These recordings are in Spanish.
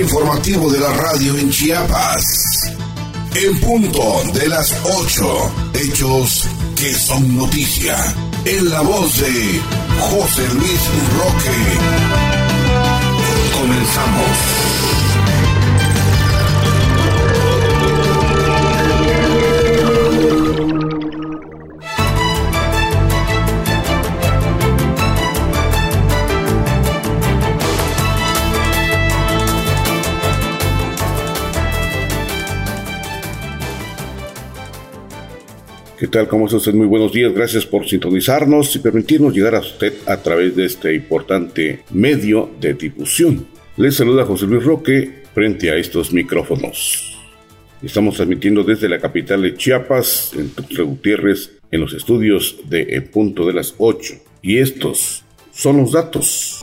informativo de la radio en Chiapas. En punto de las 8, hechos que son noticia. En la voz de José Luis Roque. Comenzamos. Tal? ¿Cómo está usted? Muy buenos días. Gracias por sintonizarnos y permitirnos llegar a usted a través de este importante medio de difusión. Les saluda José Luis Roque frente a estos micrófonos. Estamos transmitiendo desde la capital de Chiapas, en Tuxtla Gutiérrez, en los estudios de El Punto de las 8. Y estos son los datos.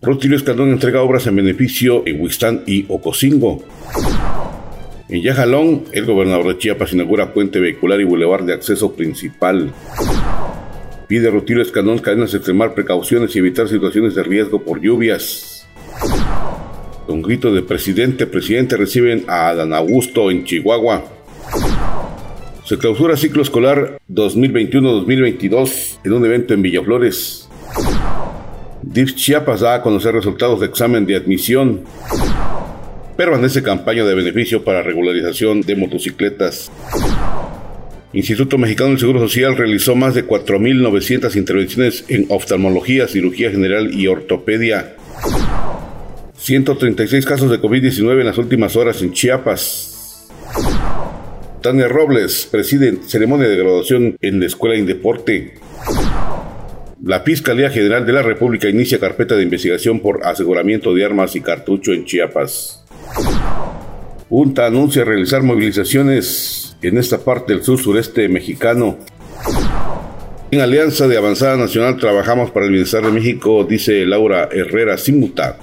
Rutilio Escandón entrega obras en beneficio de Huistán y Ocosingo. En Yajalón, el gobernador de Chiapas inaugura puente vehicular y bulevar de acceso principal. Pide Rutilio Escandón cadenas extremar precauciones y evitar situaciones de riesgo por lluvias. Un grito de presidente, presidente reciben a Adán Augusto en Chihuahua. Se clausura ciclo escolar 2021-2022 en un evento en Villaflores. DIF Chiapas da a conocer resultados de examen de admisión permanece campaña de beneficio para regularización de motocicletas. Instituto Mexicano del Seguro Social realizó más de 4.900 intervenciones en oftalmología, cirugía general y ortopedia. 136 casos de COVID-19 en las últimas horas en Chiapas. Tania Robles preside ceremonia de graduación en la Escuela de Deporte. La Fiscalía General de la República inicia carpeta de investigación por aseguramiento de armas y cartucho en Chiapas. Junta anuncia realizar movilizaciones en esta parte del sur sureste mexicano. En Alianza de Avanzada Nacional trabajamos para el bienestar de México, dice Laura Herrera Simuta.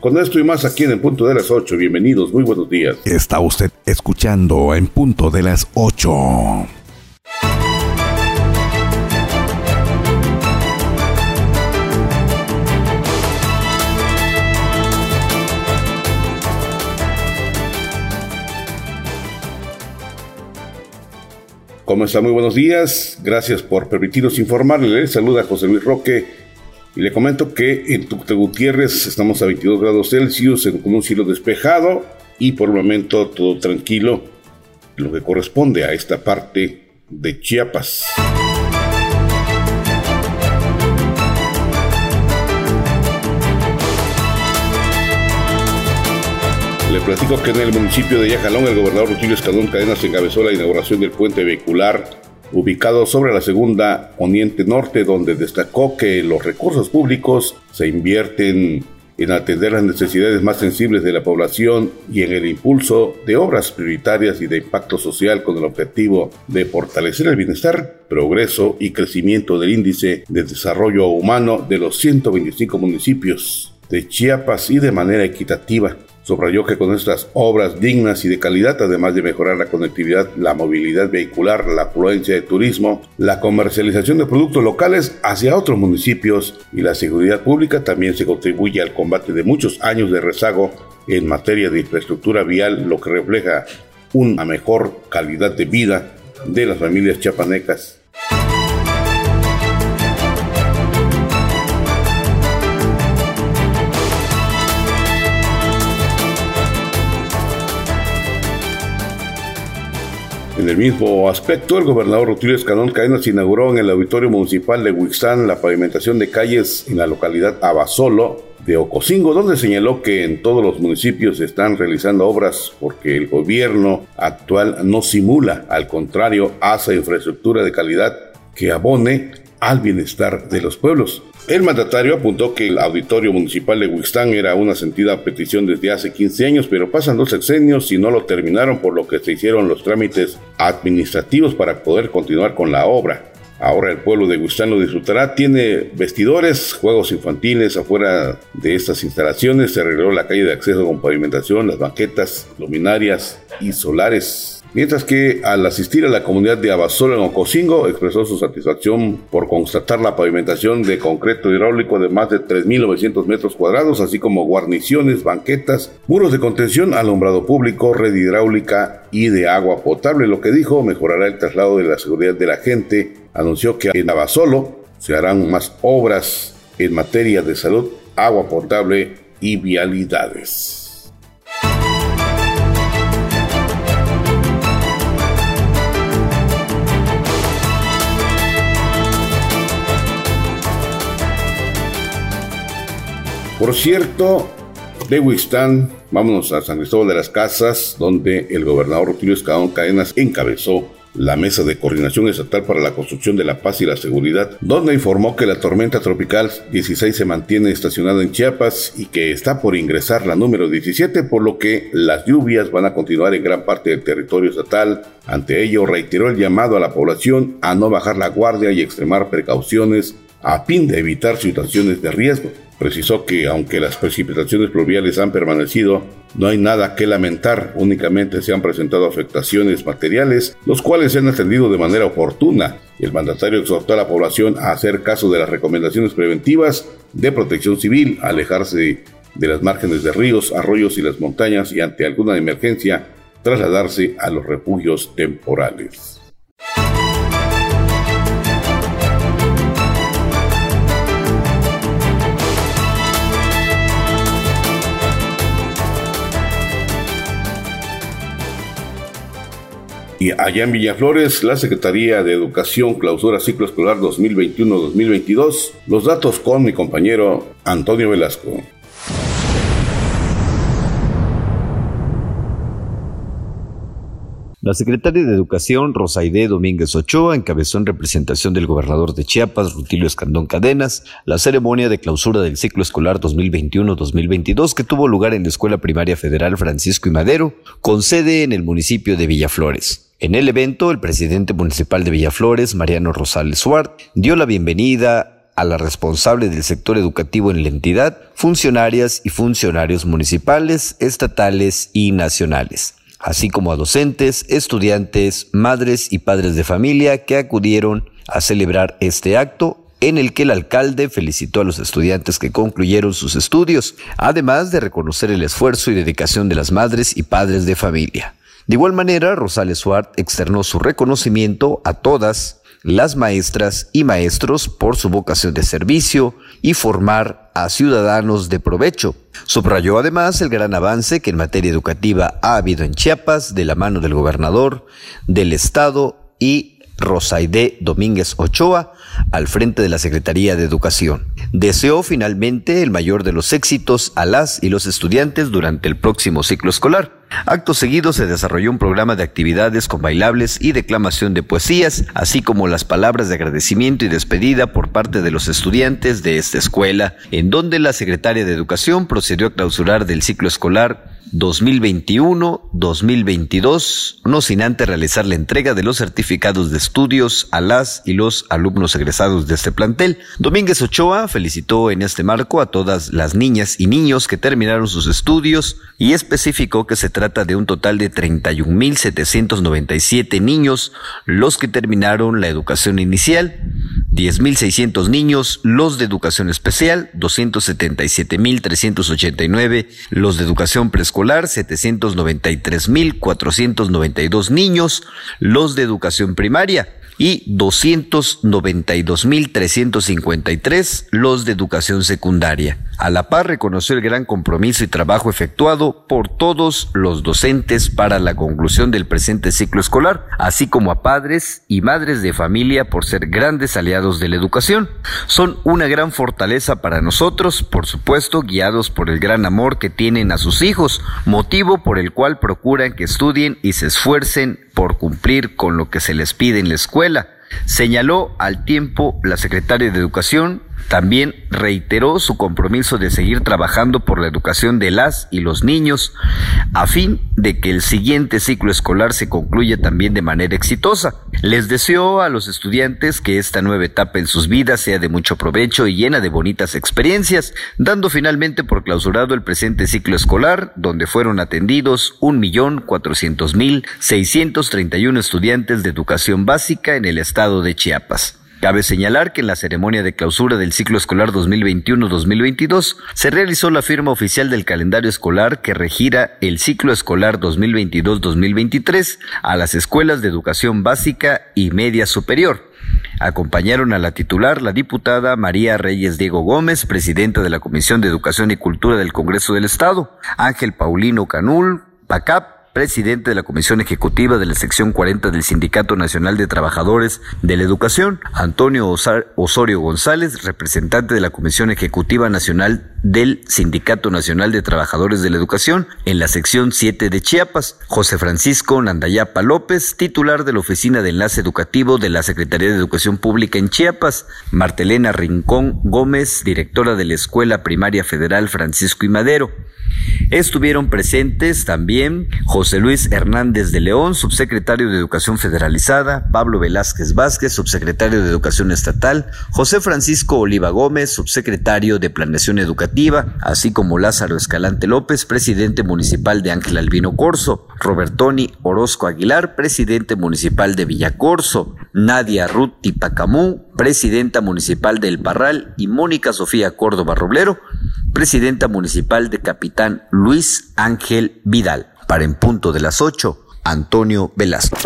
Con esto y más aquí en el punto de las 8, bienvenidos, muy buenos días. Está usted escuchando en punto de las 8. ¿Cómo está? Muy buenos días. Gracias por permitirnos informarle. saluda José Luis Roque y le comento que en Tuxtla Gutiérrez estamos a 22 grados Celsius con un cielo despejado y por el momento todo tranquilo, lo que corresponde a esta parte de Chiapas. Le platico que en el municipio de Yajalón el gobernador Rutilio Escandón Cadenas encabezó la inauguración del puente vehicular ubicado sobre la segunda poniente norte, donde destacó que los recursos públicos se invierten en atender las necesidades más sensibles de la población y en el impulso de obras prioritarias y de impacto social con el objetivo de fortalecer el bienestar, progreso y crecimiento del índice de desarrollo humano de los 125 municipios de Chiapas y de manera equitativa. Subrayó que con estas obras dignas y de calidad, además de mejorar la conectividad, la movilidad vehicular, la afluencia de turismo, la comercialización de productos locales hacia otros municipios y la seguridad pública, también se contribuye al combate de muchos años de rezago en materia de infraestructura vial, lo que refleja una mejor calidad de vida de las familias chapanecas. En el mismo aspecto, el gobernador Rutilio Escandón Cadenas inauguró en el Auditorio Municipal de Huixán la pavimentación de calles en la localidad Abasolo de Ocosingo, donde señaló que en todos los municipios se están realizando obras porque el gobierno actual no simula, al contrario, hace infraestructura de calidad que abone al bienestar de los pueblos. El mandatario apuntó que el auditorio municipal de Huixtán era una sentida petición desde hace 15 años, pero pasan dos sexenios y no lo terminaron, por lo que se hicieron los trámites administrativos para poder continuar con la obra. Ahora el pueblo de Huixtán lo disfrutará. Tiene vestidores, juegos infantiles. Afuera de estas instalaciones se arregló la calle de acceso con pavimentación, las banquetas, luminarias y solares. Mientras que al asistir a la comunidad de Abasolo en Ocosingo expresó su satisfacción por constatar la pavimentación de concreto hidráulico de más de 3.900 metros cuadrados, así como guarniciones, banquetas, muros de contención, alumbrado público, red hidráulica y de agua potable, lo que dijo mejorará el traslado de la seguridad de la gente. Anunció que en Abasolo se harán más obras en materia de salud, agua potable y vialidades. Por cierto, de Huistán, vámonos a San Cristóbal de las Casas, donde el gobernador Rutilio Escadón Cadenas encabezó la Mesa de Coordinación Estatal para la Construcción de la Paz y la Seguridad, donde informó que la tormenta tropical 16 se mantiene estacionada en Chiapas y que está por ingresar la número 17, por lo que las lluvias van a continuar en gran parte del territorio estatal. Ante ello, reiteró el llamado a la población a no bajar la guardia y extremar precauciones a fin de evitar situaciones de riesgo. Precisó que aunque las precipitaciones pluviales han permanecido, no hay nada que lamentar, únicamente se han presentado afectaciones materiales, los cuales se han atendido de manera oportuna. El mandatario exhortó a la población a hacer caso de las recomendaciones preventivas de protección civil, alejarse de las márgenes de ríos, arroyos y las montañas y ante alguna emergencia trasladarse a los refugios temporales. Y allá en Villaflores, la Secretaría de Educación clausura ciclo escolar 2021-2022. Los datos con mi compañero Antonio Velasco. La secretaria de Educación, Rosaide Domínguez Ochoa, encabezó en representación del gobernador de Chiapas, Rutilio Escandón Cadenas, la ceremonia de clausura del ciclo escolar 2021-2022 que tuvo lugar en la Escuela Primaria Federal Francisco y Madero, con sede en el municipio de Villaflores. En el evento, el presidente municipal de Villaflores, Mariano Rosales Suart, dio la bienvenida a la responsable del sector educativo en la entidad, funcionarias y funcionarios municipales, estatales y nacionales, así como a docentes, estudiantes, madres y padres de familia que acudieron a celebrar este acto en el que el alcalde felicitó a los estudiantes que concluyeron sus estudios, además de reconocer el esfuerzo y dedicación de las madres y padres de familia. De igual manera, Rosales Suárez externó su reconocimiento a todas las maestras y maestros por su vocación de servicio y formar a ciudadanos de provecho. Subrayó además el gran avance que en materia educativa ha habido en Chiapas de la mano del gobernador del estado y Rosaide Domínguez Ochoa al frente de la Secretaría de Educación. Deseó finalmente el mayor de los éxitos a las y los estudiantes durante el próximo ciclo escolar. Acto seguido se desarrolló un programa de actividades con bailables y declamación de poesías, así como las palabras de agradecimiento y despedida por parte de los estudiantes de esta escuela, en donde la secretaria de Educación procedió a clausurar del ciclo escolar 2021-2022, no sin antes realizar la entrega de los certificados de estudios a las y los alumnos egresados de este plantel. Domínguez Ochoa felicitó en este marco a todas las niñas y niños que terminaron sus estudios y especificó que se trata de un total de 31.797 niños los que terminaron la educación inicial 10.600 niños, los de educación especial, 277.389, los de educación preescolar, 793.492 niños, los de educación primaria, y 292.353 los de educación secundaria. A la par reconoció el gran compromiso y trabajo efectuado por todos los docentes para la conclusión del presente ciclo escolar, así como a padres y madres de familia por ser grandes aliados de la educación. Son una gran fortaleza para nosotros, por supuesto, guiados por el gran amor que tienen a sus hijos, motivo por el cual procuran que estudien y se esfuercen por cumplir con lo que se les pide en la escuela. Señaló al tiempo la secretaria de Educación También reiteró su compromiso de seguir trabajando por la educación de las y los niños a fin de que el siguiente ciclo escolar se concluya también de manera exitosa. Les deseó a los estudiantes que esta nueva etapa en sus vidas sea de mucho provecho y llena de bonitas experiencias, dando finalmente por clausurado el presente ciclo escolar, donde fueron atendidos un millón cuatrocientos mil seiscientos treinta y uno estudiantes de educación básica en el estado de Chiapas. Cabe señalar que en la ceremonia de clausura del ciclo escolar 2021-2022 se realizó la firma oficial del calendario escolar que regira el ciclo escolar 2022-2023 a las escuelas de educación básica y media superior. Acompañaron a la titular la diputada María Reyes Diego Gómez, presidenta de la Comisión de Educación y Cultura del Congreso del Estado, Ángel Paulino Canul, PACAP, presidente de la Comisión Ejecutiva de la Sección 40 del Sindicato Nacional de Trabajadores de la Educación, Antonio Osorio González, representante de la Comisión Ejecutiva Nacional del Sindicato Nacional de Trabajadores de la Educación en la sección 7 de Chiapas, José Francisco Nandayapa López, titular de la Oficina de Enlace Educativo de la Secretaría de Educación Pública en Chiapas, Martelena Rincón Gómez, directora de la Escuela Primaria Federal Francisco y Madero. Estuvieron presentes también José Luis Hernández de León, subsecretario de Educación Federalizada, Pablo Velázquez Vázquez, subsecretario de Educación Estatal, José Francisco Oliva Gómez, subsecretario de Planeación Educativa, así como Lázaro Escalante López, presidente municipal de Ángel Albino Corso, Robertoni Orozco Aguilar, presidente municipal de Villacorso, Nadia Ruth Tipacamú, presidenta municipal del Parral y Mónica Sofía Córdoba Roblero, presidenta municipal de Capitán Luis Ángel Vidal. Para en punto de las 8, Antonio Velasco.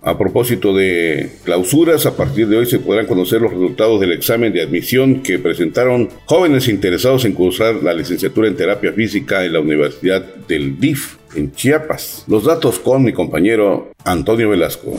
A propósito de clausuras, a partir de hoy se podrán conocer los resultados del examen de admisión que presentaron jóvenes interesados en cursar la licenciatura en terapia física en la Universidad del DIF en Chiapas. Los datos con mi compañero Antonio Velasco.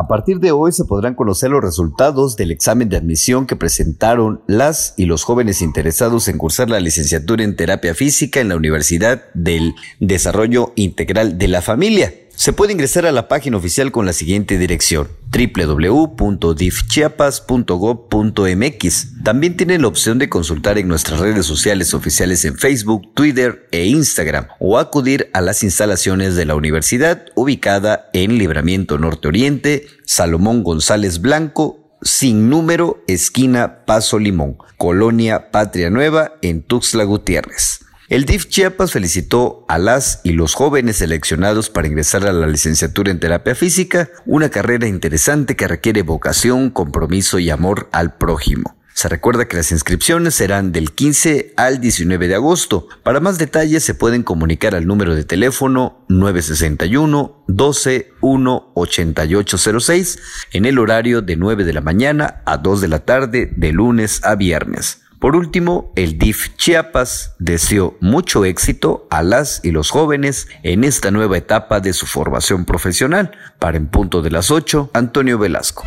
A partir de hoy se podrán conocer los resultados del examen de admisión que presentaron las y los jóvenes interesados en cursar la licenciatura en terapia física en la Universidad del Desarrollo Integral de la Familia. Se puede ingresar a la página oficial con la siguiente dirección www.difchiapas.gov.mx. También tienen la opción de consultar en nuestras redes sociales oficiales en Facebook, Twitter e Instagram o acudir a las instalaciones de la universidad ubicada en Libramiento Norte Oriente, Salomón González Blanco, sin número, esquina Paso Limón, Colonia Patria Nueva en Tuxtla Gutiérrez. El DIF Chiapas felicitó a las y los jóvenes seleccionados para ingresar a la licenciatura en terapia física, una carrera interesante que requiere vocación, compromiso y amor al prójimo. Se recuerda que las inscripciones serán del 15 al 19 de agosto. Para más detalles se pueden comunicar al número de teléfono 961 12 1 8806 en el horario de 9 de la mañana a 2 de la tarde de lunes a viernes. Por último, el DIF Chiapas deseó mucho éxito a las y los jóvenes en esta nueva etapa de su formación profesional. Para en punto de las 8, Antonio Velasco.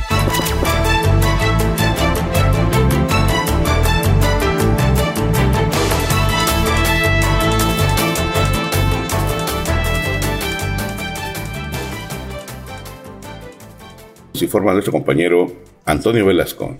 informa nuestro compañero Antonio Velasco.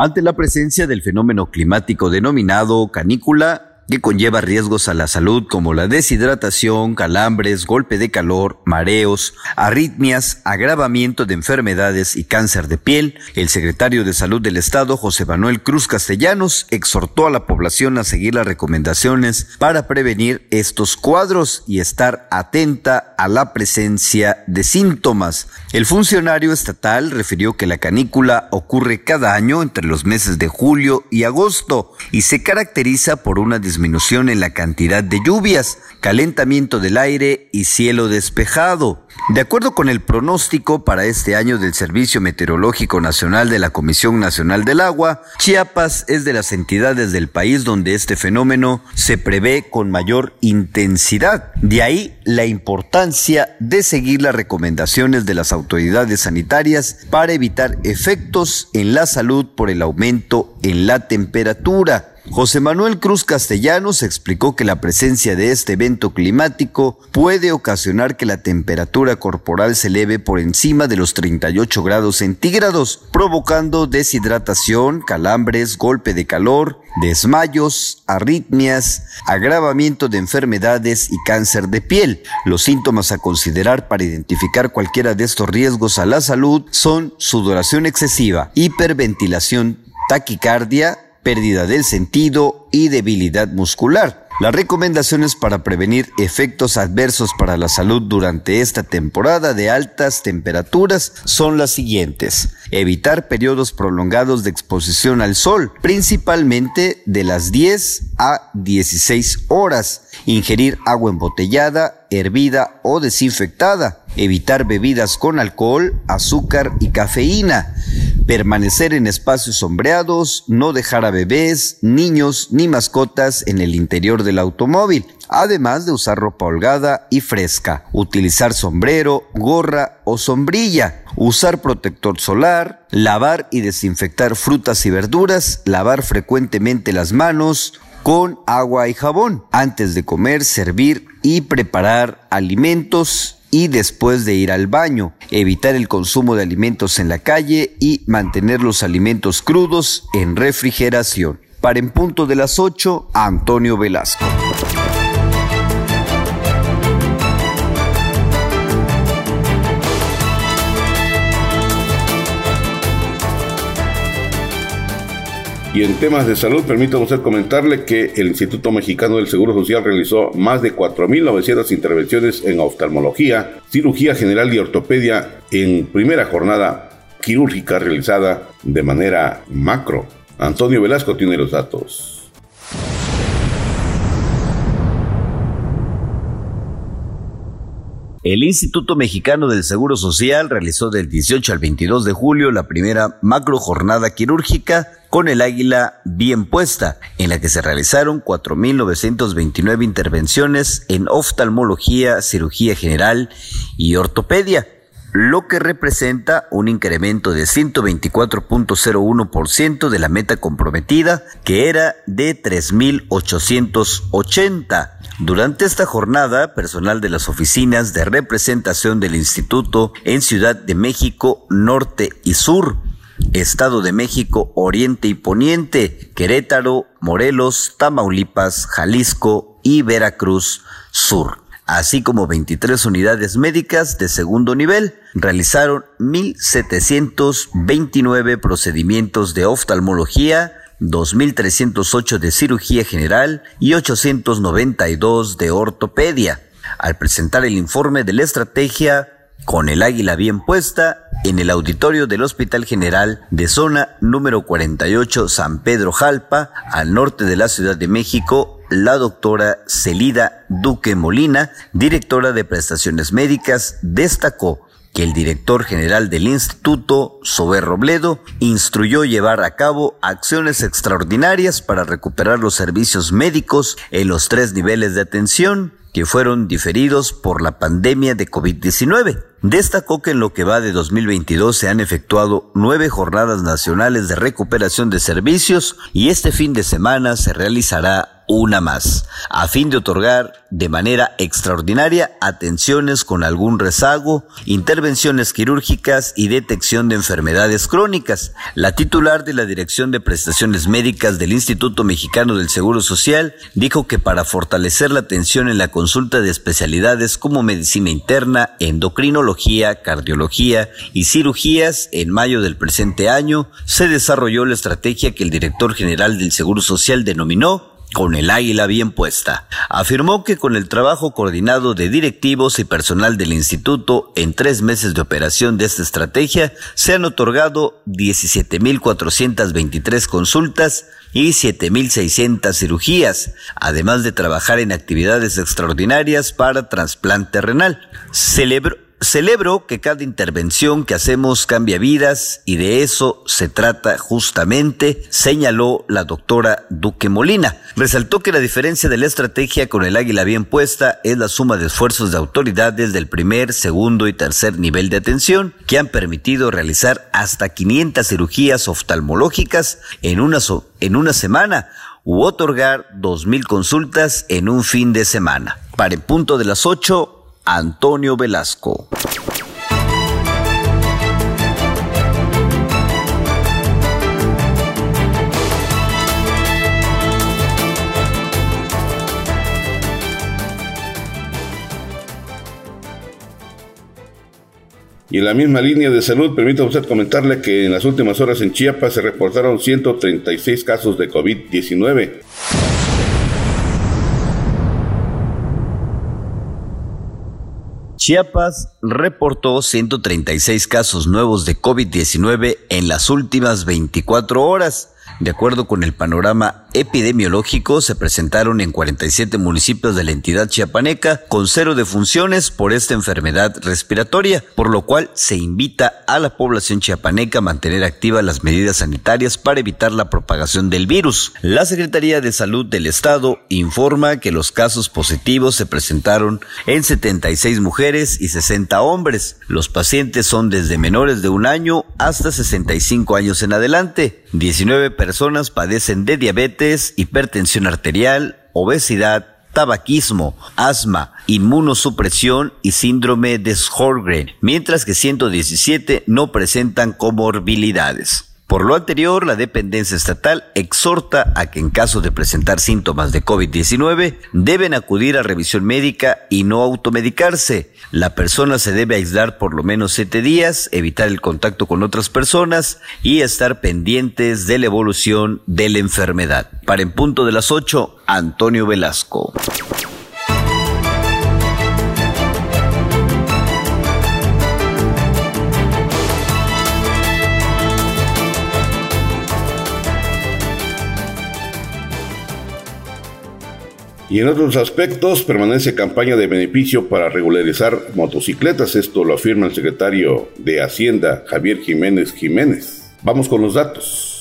Ante la presencia del fenómeno climático denominado canícula que conlleva riesgos a la salud como la deshidratación, calambres, golpe de calor, mareos, arritmias, agravamiento de enfermedades y cáncer de piel, el secretario de Salud del Estado, José Manuel Cruz Castellanos, exhortó a la población a seguir las recomendaciones para prevenir estos cuadros y estar atenta a la presencia de síntomas. El funcionario estatal refirió que la canícula ocurre cada año entre los meses de julio y agosto y se caracteriza por una disminución disminución en la cantidad de lluvias, calentamiento del aire y cielo despejado. De acuerdo con el pronóstico para este año del Servicio Meteorológico Nacional de la Comisión Nacional del Agua, Chiapas es de las entidades del país donde este fenómeno se prevé con mayor intensidad. De ahí la importancia de seguir las recomendaciones de las autoridades sanitarias para evitar efectos en la salud por el aumento en la temperatura. José Manuel Cruz Castellanos explicó que la presencia de este evento climático puede ocasionar que la temperatura corporal se eleve por encima de los 38 grados centígrados, provocando deshidratación, calambres, golpe de calor, desmayos, arritmias, agravamiento de enfermedades y cáncer de piel. Los síntomas a considerar para identificar cualquiera de estos riesgos a la salud son sudoración excesiva, hiperventilación, taquicardia, pérdida del sentido y debilidad muscular. Las recomendaciones para prevenir efectos adversos para la salud durante esta temporada de altas temperaturas son las siguientes. Evitar periodos prolongados de exposición al sol, principalmente de las 10 a 16 horas. Ingerir agua embotellada, hervida o desinfectada. Evitar bebidas con alcohol, azúcar y cafeína permanecer en espacios sombreados, no dejar a bebés, niños ni mascotas en el interior del automóvil, además de usar ropa holgada y fresca, utilizar sombrero, gorra o sombrilla, usar protector solar, lavar y desinfectar frutas y verduras, lavar frecuentemente las manos, con agua y jabón antes de comer, servir y preparar alimentos y después de ir al baño, evitar el consumo de alimentos en la calle y mantener los alimentos crudos en refrigeración. Para en punto de las 8, Antonio Velasco. Y en temas de salud, permítame usted comentarle que el Instituto Mexicano del Seguro Social realizó más de 4.900 intervenciones en oftalmología, cirugía general y ortopedia en primera jornada quirúrgica realizada de manera macro. Antonio Velasco tiene los datos. El Instituto Mexicano del Seguro Social realizó del 18 al 22 de julio la primera macro jornada quirúrgica con el águila bien puesta, en la que se realizaron 4.929 intervenciones en oftalmología, cirugía general y ortopedia lo que representa un incremento de 124.01% de la meta comprometida, que era de 3.880. Durante esta jornada, personal de las oficinas de representación del Instituto en Ciudad de México Norte y Sur, Estado de México Oriente y Poniente, Querétaro, Morelos, Tamaulipas, Jalisco y Veracruz Sur así como 23 unidades médicas de segundo nivel. Realizaron 1.729 procedimientos de oftalmología, 2.308 de cirugía general y 892 de ortopedia. Al presentar el informe de la estrategia con el águila bien puesta en el auditorio del Hospital General de Zona número 48 San Pedro Jalpa, al norte de la Ciudad de México, la doctora Celida Duque Molina, directora de prestaciones médicas, destacó que el director general del instituto, Sober Robledo, instruyó llevar a cabo acciones extraordinarias para recuperar los servicios médicos en los tres niveles de atención que fueron diferidos por la pandemia de COVID-19. Destacó que en lo que va de 2022 se han efectuado nueve jornadas nacionales de recuperación de servicios y este fin de semana se realizará una más, a fin de otorgar de manera extraordinaria atenciones con algún rezago, intervenciones quirúrgicas y detección de enfermedades crónicas. La titular de la Dirección de Prestaciones Médicas del Instituto Mexicano del Seguro Social dijo que para fortalecer la atención en la consulta de especialidades como medicina interna, endocrinología, cardiología y cirugías, en mayo del presente año se desarrolló la estrategia que el director general del Seguro Social denominó con el águila bien puesta. Afirmó que con el trabajo coordinado de directivos y personal del instituto en tres meses de operación de esta estrategia, se han otorgado 17.423 consultas y 7.600 cirugías, además de trabajar en actividades extraordinarias para trasplante renal. Celebró Celebro que cada intervención que hacemos cambia vidas y de eso se trata justamente, señaló la doctora Duque Molina. Resaltó que la diferencia de la estrategia con el águila bien puesta es la suma de esfuerzos de autoridades del primer, segundo y tercer nivel de atención que han permitido realizar hasta 500 cirugías oftalmológicas en una, en una semana u otorgar 2.000 consultas en un fin de semana. Para el punto de las 8, Antonio Velasco. Y en la misma línea de salud, permítame usted comentarle que en las últimas horas en Chiapas se reportaron 136 casos de COVID-19. Chiapas reportó 136 casos nuevos de COVID-19 en las últimas 24 horas. De acuerdo con el panorama epidemiológico, se presentaron en 47 municipios de la entidad chiapaneca con cero defunciones por esta enfermedad respiratoria, por lo cual se invita a la población chiapaneca a mantener activas las medidas sanitarias para evitar la propagación del virus. La Secretaría de Salud del Estado informa que los casos positivos se presentaron en 76 mujeres y 60 hombres. Los pacientes son desde menores de un año hasta 65 años en adelante. 19 personas padecen de diabetes, hipertensión arterial, obesidad, tabaquismo, asma, inmunosupresión y síndrome de Sjögren, mientras que 117 no presentan comorbilidades. Por lo anterior, la dependencia estatal exhorta a que en caso de presentar síntomas de COVID-19 deben acudir a revisión médica y no automedicarse. La persona se debe aislar por lo menos siete días, evitar el contacto con otras personas y estar pendientes de la evolución de la enfermedad. Para en punto de las 8, Antonio Velasco. Y en otros aspectos permanece campaña de beneficio para regularizar motocicletas. Esto lo afirma el secretario de Hacienda, Javier Jiménez Jiménez. Vamos con los datos.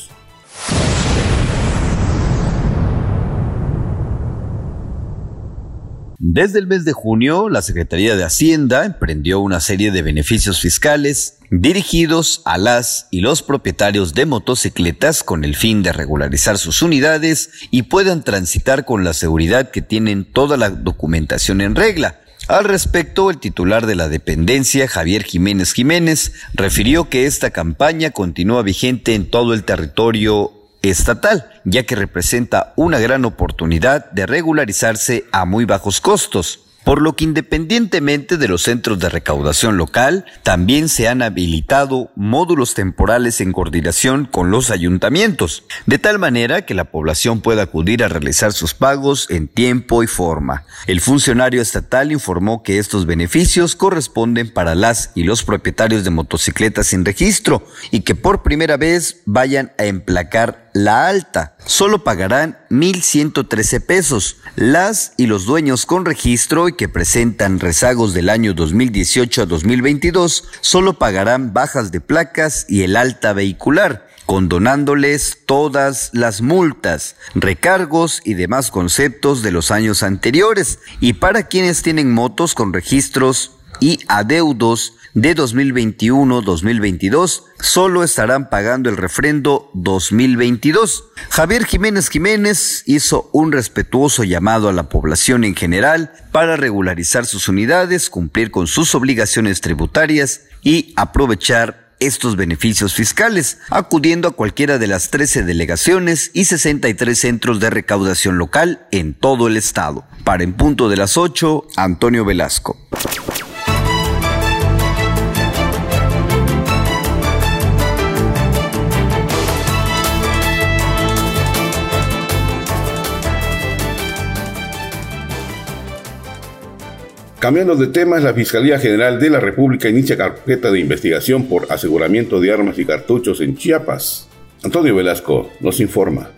Desde el mes de junio, la Secretaría de Hacienda emprendió una serie de beneficios fiscales dirigidos a las y los propietarios de motocicletas con el fin de regularizar sus unidades y puedan transitar con la seguridad que tienen toda la documentación en regla. Al respecto, el titular de la dependencia, Javier Jiménez Jiménez, refirió que esta campaña continúa vigente en todo el territorio estatal, ya que representa una gran oportunidad de regularizarse a muy bajos costos por lo que independientemente de los centros de recaudación local, también se han habilitado módulos temporales en coordinación con los ayuntamientos, de tal manera que la población pueda acudir a realizar sus pagos en tiempo y forma. El funcionario estatal informó que estos beneficios corresponden para las y los propietarios de motocicletas sin registro y que por primera vez vayan a emplacar la alta. Solo pagarán 1.113 pesos. Las y los dueños con registro y que presentan rezagos del año 2018 a 2022 solo pagarán bajas de placas y el alta vehicular condonándoles todas las multas, recargos y demás conceptos de los años anteriores. Y para quienes tienen motos con registros y adeudos de 2021-2022 solo estarán pagando el refrendo 2022. Javier Jiménez Jiménez hizo un respetuoso llamado a la población en general para regularizar sus unidades, cumplir con sus obligaciones tributarias y aprovechar estos beneficios fiscales, acudiendo a cualquiera de las 13 delegaciones y 63 centros de recaudación local en todo el estado. Para en punto de las 8, Antonio Velasco. Cambiando de temas, la Fiscalía General de la República inicia carpeta de investigación por aseguramiento de armas y cartuchos en Chiapas. Antonio Velasco nos informa.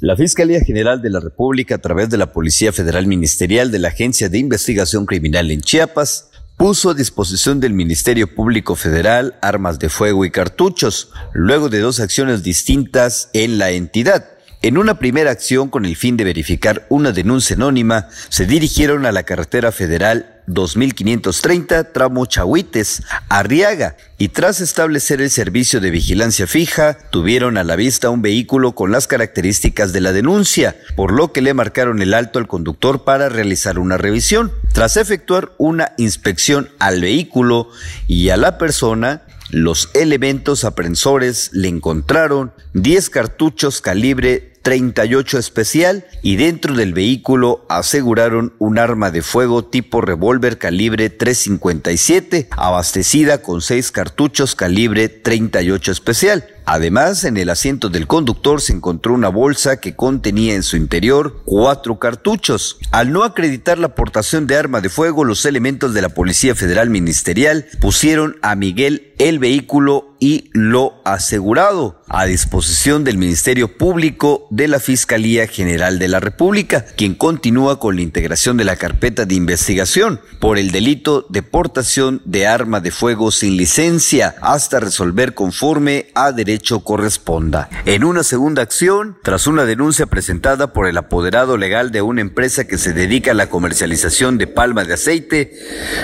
La Fiscalía General de la República, a través de la Policía Federal Ministerial de la Agencia de Investigación Criminal en Chiapas, puso a disposición del Ministerio Público Federal armas de fuego y cartuchos, luego de dos acciones distintas en la entidad. En una primera acción con el fin de verificar una denuncia anónima, se dirigieron a la carretera federal 2530 tramo Chahuites, Arriaga, y tras establecer el servicio de vigilancia fija, tuvieron a la vista un vehículo con las características de la denuncia, por lo que le marcaron el alto al conductor para realizar una revisión. Tras efectuar una inspección al vehículo y a la persona, los elementos aprensores le encontraron 10 cartuchos calibre 38 especial y dentro del vehículo aseguraron un arma de fuego tipo revólver calibre 357 abastecida con seis cartuchos calibre 38 especial. Además, en el asiento del conductor se encontró una bolsa que contenía en su interior cuatro cartuchos. Al no acreditar la aportación de arma de fuego, los elementos de la Policía Federal Ministerial pusieron a Miguel el vehículo y lo asegurado a disposición del Ministerio Público de la Fiscalía General de la República, quien continúa con la integración de la carpeta de investigación por el delito de portación de arma de fuego sin licencia hasta resolver conforme a derecho corresponda. En una segunda acción, tras una denuncia presentada por el apoderado legal de una empresa que se dedica a la comercialización de palma de aceite,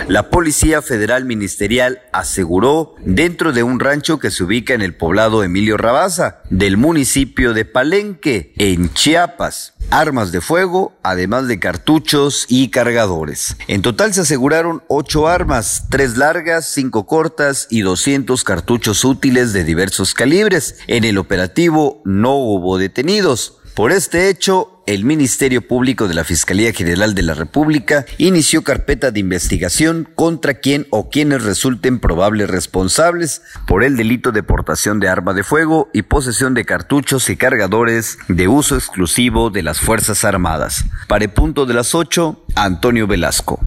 la Policía Federal Ministerial aseguró dentro de un rancho que se ubica en el poblado Emilio Rabaza, del municipio de Palenque, en Chiapas. Armas de fuego, además de cartuchos y cargadores. En total se aseguraron ocho armas, tres largas, cinco cortas y 200 cartuchos útiles de diversos calibres. En el operativo no hubo detenidos. Por este hecho, el Ministerio Público de la Fiscalía General de la República inició carpeta de investigación contra quien o quienes resulten probables responsables por el delito de portación de arma de fuego y posesión de cartuchos y cargadores de uso exclusivo de las Fuerzas Armadas. Para el punto de las 8, Antonio Velasco.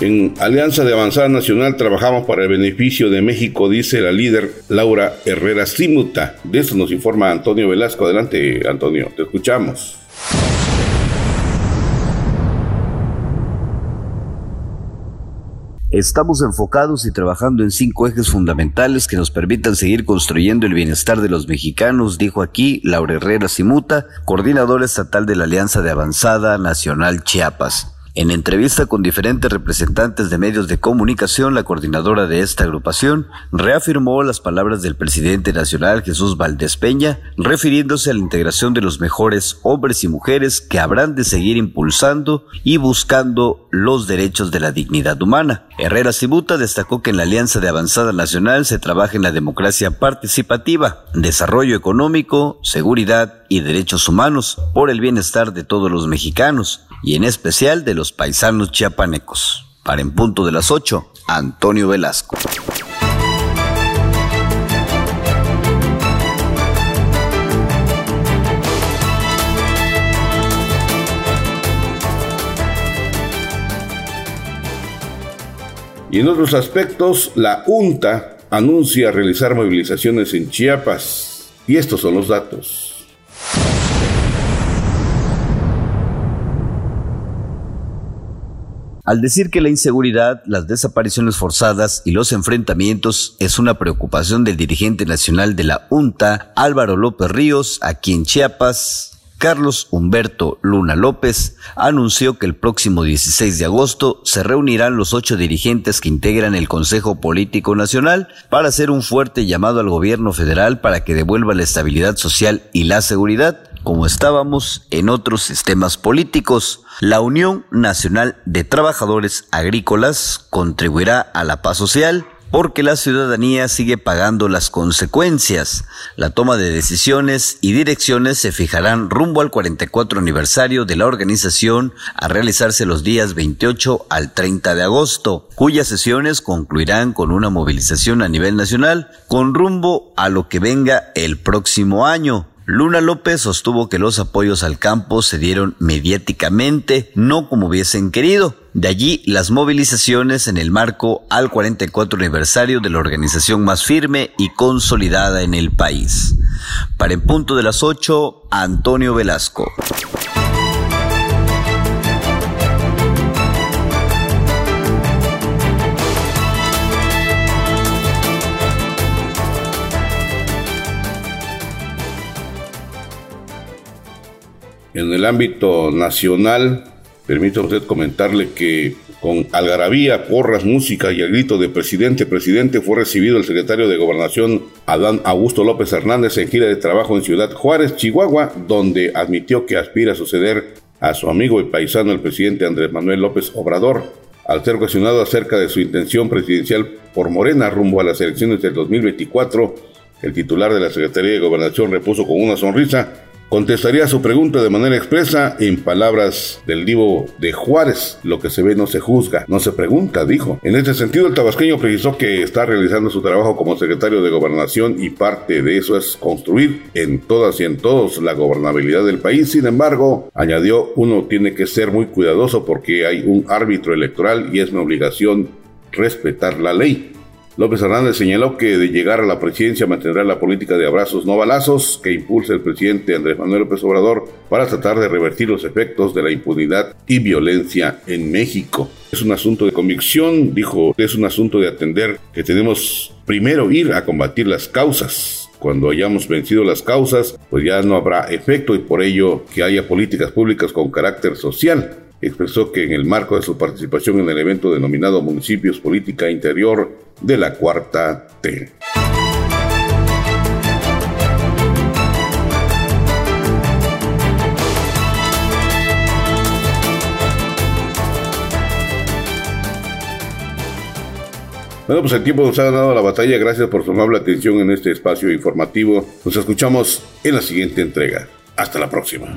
En Alianza de Avanzada Nacional trabajamos para el beneficio de México, dice la líder Laura Herrera Simuta. De eso nos informa Antonio Velasco. Adelante, Antonio, te escuchamos. Estamos enfocados y trabajando en cinco ejes fundamentales que nos permitan seguir construyendo el bienestar de los mexicanos, dijo aquí Laura Herrera Simuta, coordinadora estatal de la Alianza de Avanzada Nacional Chiapas. En entrevista con diferentes representantes de medios de comunicación, la coordinadora de esta agrupación reafirmó las palabras del presidente nacional Jesús Valdés Peña, refiriéndose a la integración de los mejores hombres y mujeres que habrán de seguir impulsando y buscando los derechos de la dignidad humana. Herrera Cibuta destacó que en la Alianza de Avanzada Nacional se trabaja en la democracia participativa, desarrollo económico, seguridad y derechos humanos por el bienestar de todos los mexicanos y en especial de los paisanos chiapanecos. Para en punto de las 8, Antonio Velasco. Y en otros aspectos, la UNTA anuncia realizar movilizaciones en Chiapas. Y estos son los datos. Al decir que la inseguridad, las desapariciones forzadas y los enfrentamientos es una preocupación del dirigente nacional de la UNTA, Álvaro López Ríos, aquí en Chiapas, Carlos Humberto Luna López anunció que el próximo 16 de agosto se reunirán los ocho dirigentes que integran el Consejo Político Nacional para hacer un fuerte llamado al gobierno federal para que devuelva la estabilidad social y la seguridad como estábamos en otros sistemas políticos. La Unión Nacional de Trabajadores Agrícolas contribuirá a la paz social porque la ciudadanía sigue pagando las consecuencias. La toma de decisiones y direcciones se fijarán rumbo al 44 aniversario de la organización a realizarse los días 28 al 30 de agosto, cuyas sesiones concluirán con una movilización a nivel nacional con rumbo a lo que venga el próximo año. Luna López sostuvo que los apoyos al campo se dieron mediáticamente, no como hubiesen querido. De allí las movilizaciones en el marco al 44 aniversario de la organización más firme y consolidada en el país. Para en punto de las 8, Antonio Velasco. En el ámbito nacional, permítame usted comentarle que con algarabía, porras, música y el grito de presidente, presidente fue recibido el secretario de Gobernación Adán Augusto López Hernández en gira de trabajo en Ciudad Juárez, Chihuahua, donde admitió que aspira a suceder a su amigo y paisano el presidente Andrés Manuel López Obrador, al ser cuestionado acerca de su intención presidencial por Morena rumbo a las elecciones del 2024, el titular de la Secretaría de Gobernación repuso con una sonrisa Contestaría su pregunta de manera expresa en palabras del divo de Juárez, lo que se ve no se juzga, no se pregunta, dijo. En este sentido, el tabasqueño precisó que está realizando su trabajo como secretario de gobernación y parte de eso es construir en todas y en todos la gobernabilidad del país. Sin embargo, añadió, uno tiene que ser muy cuidadoso porque hay un árbitro electoral y es mi obligación respetar la ley. López Hernández señaló que de llegar a la presidencia mantendrá la política de abrazos no balazos que impulsa el presidente Andrés Manuel López Obrador para tratar de revertir los efectos de la impunidad y violencia en México. Es un asunto de convicción, dijo, es un asunto de atender que tenemos primero ir a combatir las causas cuando hayamos vencido las causas, pues ya no habrá efecto y por ello que haya políticas públicas con carácter social expresó que en el marco de su participación en el evento denominado Municipios Política Interior de la Cuarta T. Bueno, pues el tiempo nos ha ganado la batalla. Gracias por su amable atención en este espacio informativo. Nos escuchamos en la siguiente entrega. Hasta la próxima.